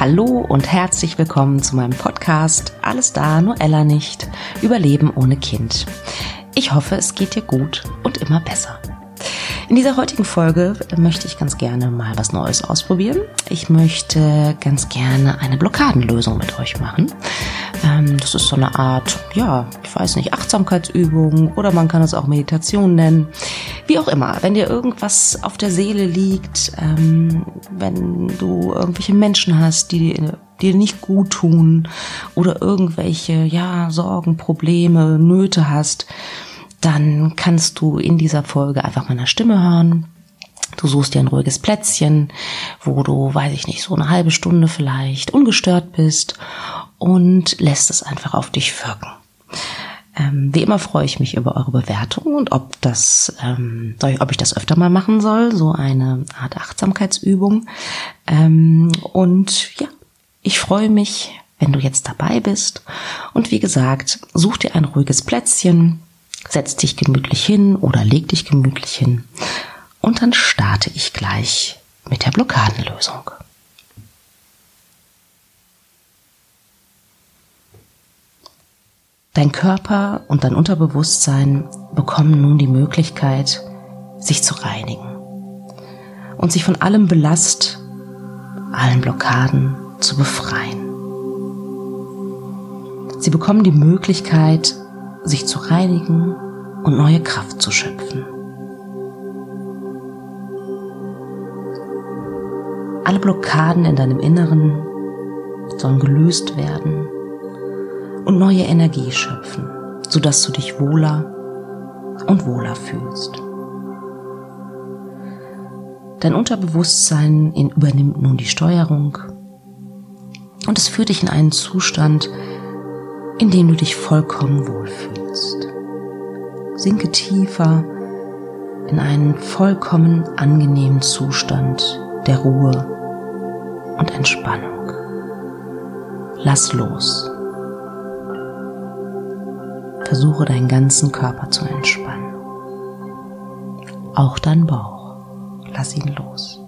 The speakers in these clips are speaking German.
Hallo und herzlich willkommen zu meinem Podcast Alles da, nur Ella nicht. Überleben ohne Kind. Ich hoffe, es geht dir gut und immer besser. In dieser heutigen Folge möchte ich ganz gerne mal was Neues ausprobieren. Ich möchte ganz gerne eine Blockadenlösung mit euch machen. Ähm, das ist so eine Art, ja, ich weiß nicht, Achtsamkeitsübung oder man kann es auch Meditation nennen. Wie auch immer, wenn dir irgendwas auf der Seele liegt, ähm, wenn du irgendwelche Menschen hast, die dir dir nicht gut tun oder irgendwelche, ja, Sorgen, Probleme, Nöte hast, dann kannst du in dieser Folge einfach meiner Stimme hören. Du suchst dir ein ruhiges Plätzchen, wo du, weiß ich nicht, so eine halbe Stunde vielleicht ungestört bist und lässt es einfach auf dich wirken. Ähm, wie immer freue ich mich über eure Bewertungen und ob das, ähm, ob ich das öfter mal machen soll, so eine Art Achtsamkeitsübung. Ähm, und ja, ich freue mich, wenn du jetzt dabei bist. Und wie gesagt, such dir ein ruhiges Plätzchen, setz dich gemütlich hin oder leg dich gemütlich hin. Und dann starte ich gleich mit der Blockadenlösung. Dein Körper und dein Unterbewusstsein bekommen nun die Möglichkeit, sich zu reinigen und sich von allem Belast, allen Blockaden zu befreien. Sie bekommen die Möglichkeit, sich zu reinigen und neue Kraft zu schöpfen. Alle Blockaden in deinem Inneren sollen gelöst werden und neue Energie schöpfen, sodass du dich wohler und wohler fühlst. Dein Unterbewusstsein übernimmt nun die Steuerung und es führt dich in einen Zustand, in dem du dich vollkommen wohlfühlst. Sinke tiefer in einen vollkommen angenehmen Zustand der Ruhe und Entspannung. Lass los. Versuche deinen ganzen Körper zu entspannen. Auch dein Bauch. Lass ihn los.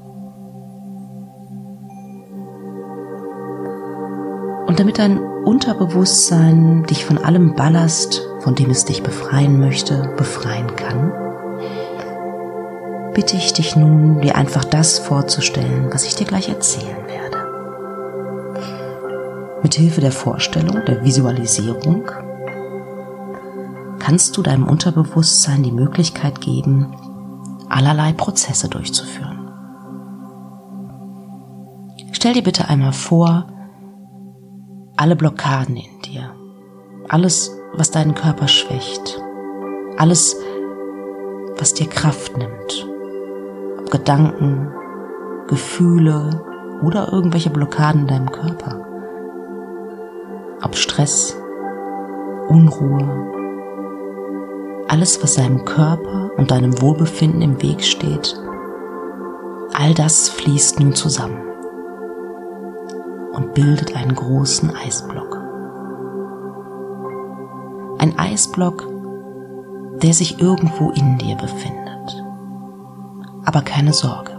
Und damit dein Unterbewusstsein dich von allem Ballast, von dem es dich befreien möchte, befreien kann, bitte ich dich nun, dir einfach das vorzustellen, was ich dir gleich erzählen werde. Mithilfe der Vorstellung, der Visualisierung kannst du deinem Unterbewusstsein die Möglichkeit geben, allerlei Prozesse durchzuführen. Stell dir bitte einmal vor, alle Blockaden in dir, alles, was deinen Körper schwächt, alles, was dir Kraft nimmt, ob Gedanken, Gefühle oder irgendwelche Blockaden in deinem Körper, ob Stress, Unruhe, alles, was seinem Körper und deinem Wohlbefinden im Weg steht, all das fließt nun zusammen und bildet einen großen Eisblock. Ein Eisblock, der sich irgendwo in dir befindet. Aber keine Sorge.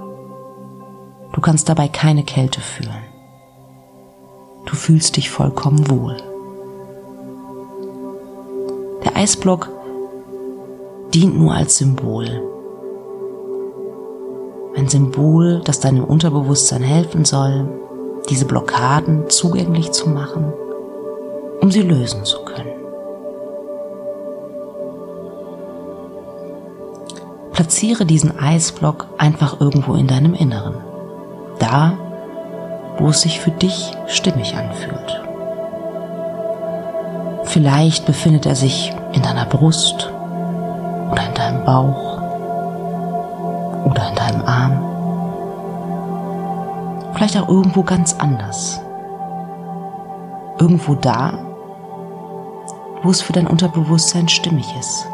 Du kannst dabei keine Kälte fühlen. Du fühlst dich vollkommen wohl. Der Eisblock dient nur als Symbol. Ein Symbol, das deinem Unterbewusstsein helfen soll, diese Blockaden zugänglich zu machen, um sie lösen zu können. Platziere diesen Eisblock einfach irgendwo in deinem Inneren, da, wo es sich für dich stimmig anfühlt. Vielleicht befindet er sich in deiner Brust deinem Bauch oder in deinem Arm. Vielleicht auch irgendwo ganz anders. Irgendwo da, wo es für dein Unterbewusstsein stimmig ist.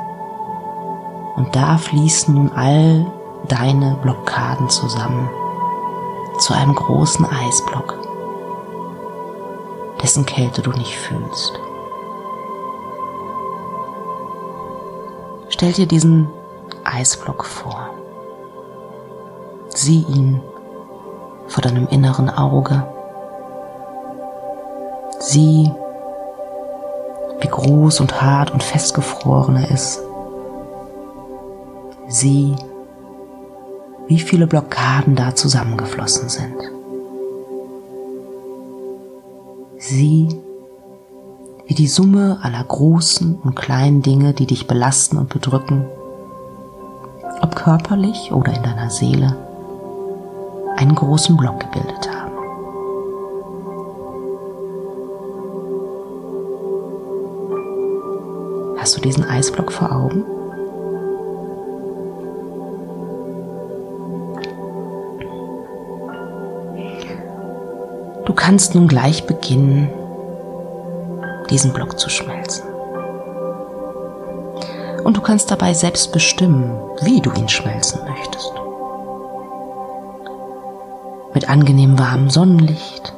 Und da fließen nun all deine Blockaden zusammen zu einem großen Eisblock, dessen Kälte du nicht fühlst. Stell dir diesen Eisblock vor. Sieh ihn vor deinem inneren Auge Sieh, wie groß und hart und festgefroren er ist. Sieh, wie viele Blockaden da zusammengeflossen sind. Sieh, wie die Summe aller großen und kleinen Dinge, die dich belasten und bedrücken, ob körperlich oder in deiner Seele, einen großen Block gebildet haben. Hast du diesen Eisblock vor Augen? Du kannst nun gleich beginnen, diesen Block zu schmelzen. Und du kannst dabei selbst bestimmen, wie du ihn schmelzen möchtest. Mit angenehm warmem Sonnenlicht,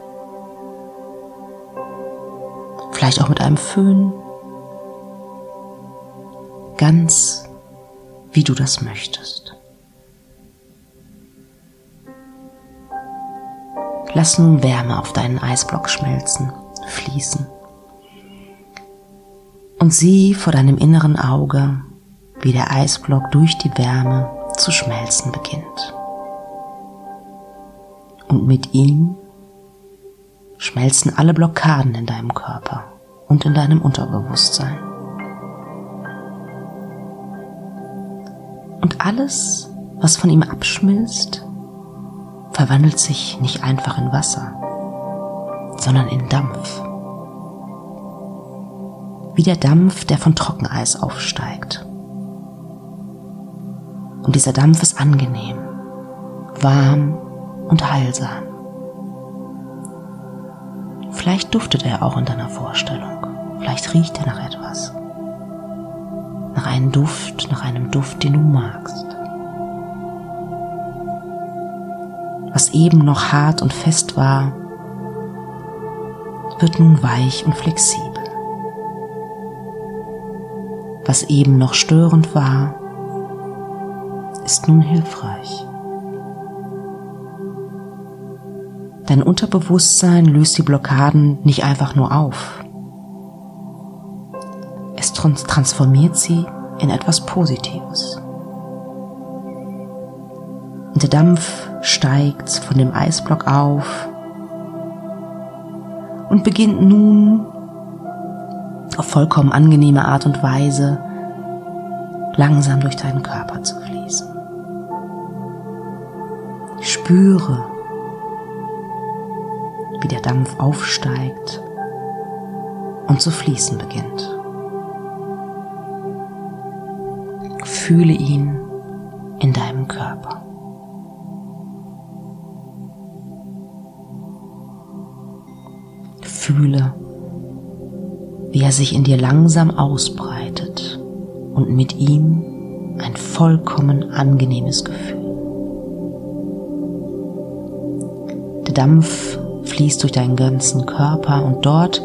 vielleicht auch mit einem Föhn ganz wie du das möchtest. Lass nun Wärme auf deinen Eisblock schmelzen, fließen. Und sieh vor deinem inneren Auge, wie der Eisblock durch die Wärme zu schmelzen beginnt. Und mit ihm schmelzen alle Blockaden in deinem Körper und in deinem Unterbewusstsein. Und alles, was von ihm abschmilzt, verwandelt sich nicht einfach in Wasser, sondern in Dampf. Wie der Dampf, der von Trockeneis aufsteigt. Und dieser Dampf ist angenehm, warm und heilsam. Vielleicht duftet er auch in deiner Vorstellung. Vielleicht riecht er nach etwas nach einem Duft, nach einem Duft, den du magst. Was eben noch hart und fest war, wird nun weich und flexibel. Was eben noch störend war, ist nun hilfreich. Dein Unterbewusstsein löst die Blockaden nicht einfach nur auf. Es transformiert sie in etwas Positives. Und der Dampf steigt von dem Eisblock auf und beginnt nun auf vollkommen angenehme Art und Weise langsam durch deinen Körper zu fließen. Spüre, wie der Dampf aufsteigt und zu fließen beginnt. Fühle ihn in deinem Körper. Fühle, wie er sich in dir langsam ausbreitet und mit ihm ein vollkommen angenehmes Gefühl. Der Dampf fließt durch deinen ganzen Körper und dort,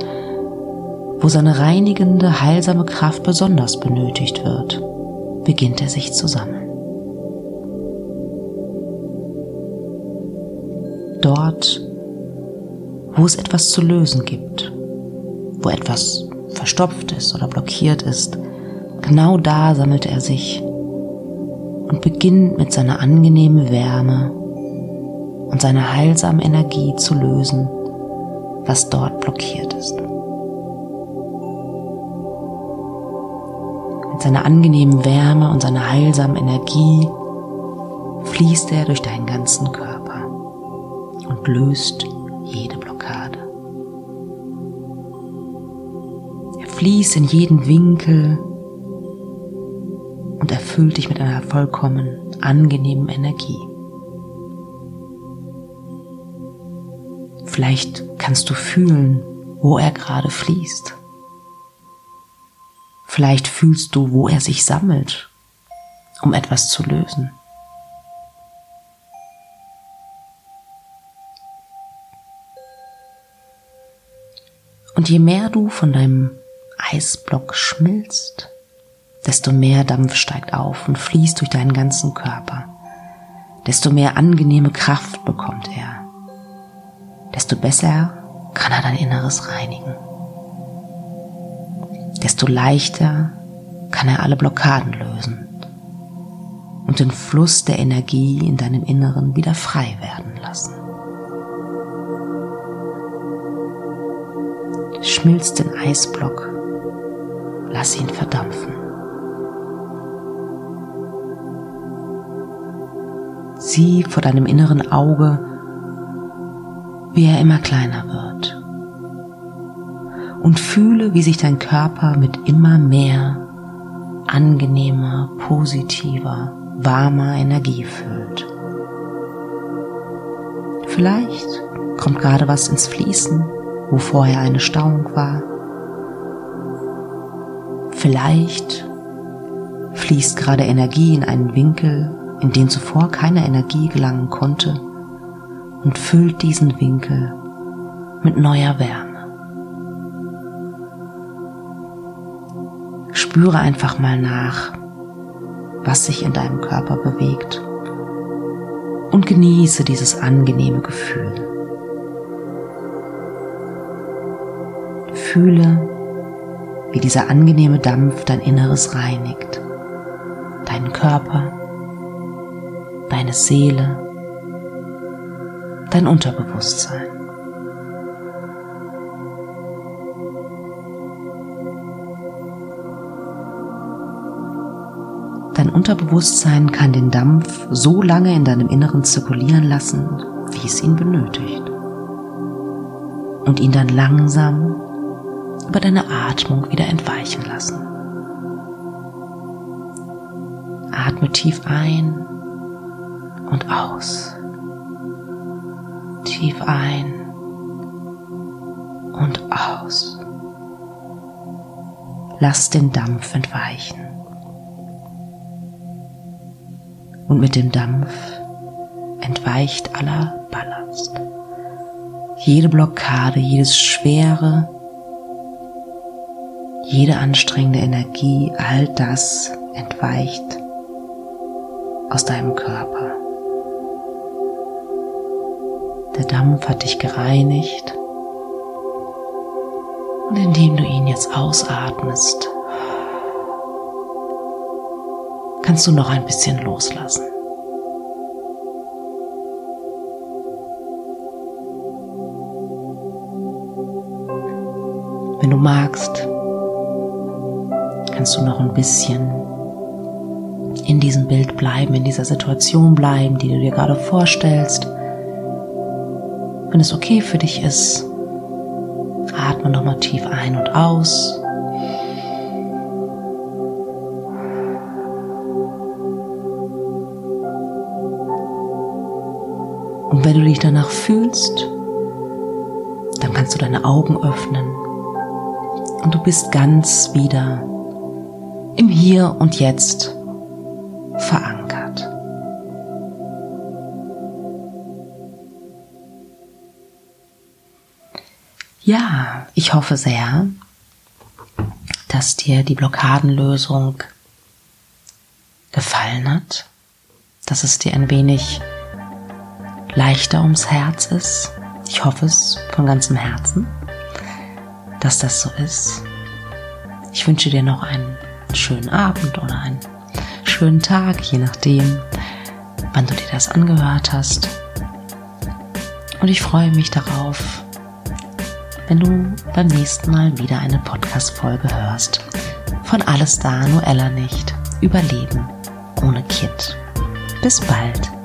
wo seine reinigende, heilsame Kraft besonders benötigt wird, beginnt er sich zu sammeln. Dort, wo es etwas zu lösen gibt, wo etwas verstopft ist oder blockiert ist, genau da sammelt er sich und beginnt mit seiner angenehmen Wärme und seiner heilsamen Energie zu lösen, was dort blockiert ist. Mit seiner angenehmen Wärme und seiner heilsamen Energie fließt er durch deinen ganzen Körper und löst jede Blockade. Fließt in jeden Winkel und erfüllt dich mit einer vollkommen angenehmen Energie. Vielleicht kannst du fühlen, wo er gerade fließt. Vielleicht fühlst du, wo er sich sammelt, um etwas zu lösen. Und je mehr du von deinem Eisblock schmilzt, desto mehr Dampf steigt auf und fließt durch deinen ganzen Körper, desto mehr angenehme Kraft bekommt er, desto besser kann er dein Inneres reinigen. Desto leichter kann er alle Blockaden lösen und den Fluss der Energie in deinem Inneren wieder frei werden lassen. Schmilz den Eisblock, lass ihn verdampfen. Sieh vor deinem inneren Auge, wie er immer kleiner wird. Und fühle, wie sich dein Körper mit immer mehr angenehmer, positiver, warmer Energie füllt. Vielleicht kommt gerade was ins Fließen, wo vorher eine Stauung war. Vielleicht fließt gerade Energie in einen Winkel, in den zuvor keine Energie gelangen konnte und füllt diesen Winkel mit neuer Wärme. Spüre einfach mal nach, was sich in deinem Körper bewegt und genieße dieses angenehme Gefühl. Fühle, wie dieser angenehme Dampf dein Inneres reinigt, deinen Körper, deine Seele, dein Unterbewusstsein. Dein Unterbewusstsein kann den Dampf so lange in deinem Inneren zirkulieren lassen, wie es ihn benötigt. Und ihn dann langsam über deine Atmung wieder entweichen lassen. Atme tief ein und aus. Tief ein und aus. Lass den Dampf entweichen. Und mit dem Dampf entweicht aller Ballast. Jede Blockade, jedes Schwere, jede anstrengende Energie, all das entweicht aus deinem Körper. Der Dampf hat dich gereinigt und indem du ihn jetzt ausatmest, kannst du noch ein bisschen loslassen. Wenn du magst, kannst du noch ein bisschen in diesem Bild bleiben, in dieser Situation bleiben, die du dir gerade vorstellst. Wenn es okay für dich ist, atme nochmal tief ein und aus. Und wenn du dich danach fühlst, dann kannst du deine Augen öffnen und du bist ganz wieder im Hier und Jetzt verankert. Ja, ich hoffe sehr, dass dir die Blockadenlösung gefallen hat, dass es dir ein wenig leichter ums Herz ist. Ich hoffe es von ganzem Herzen, dass das so ist. Ich wünsche dir noch einen schönen Abend oder einen schönen Tag, je nachdem, wann du dir das angehört hast. Und ich freue mich darauf, wenn du beim nächsten Mal wieder eine Podcast-Folge hörst. Von Alles da, nur Ella nicht. Überleben ohne Kind. Bis bald.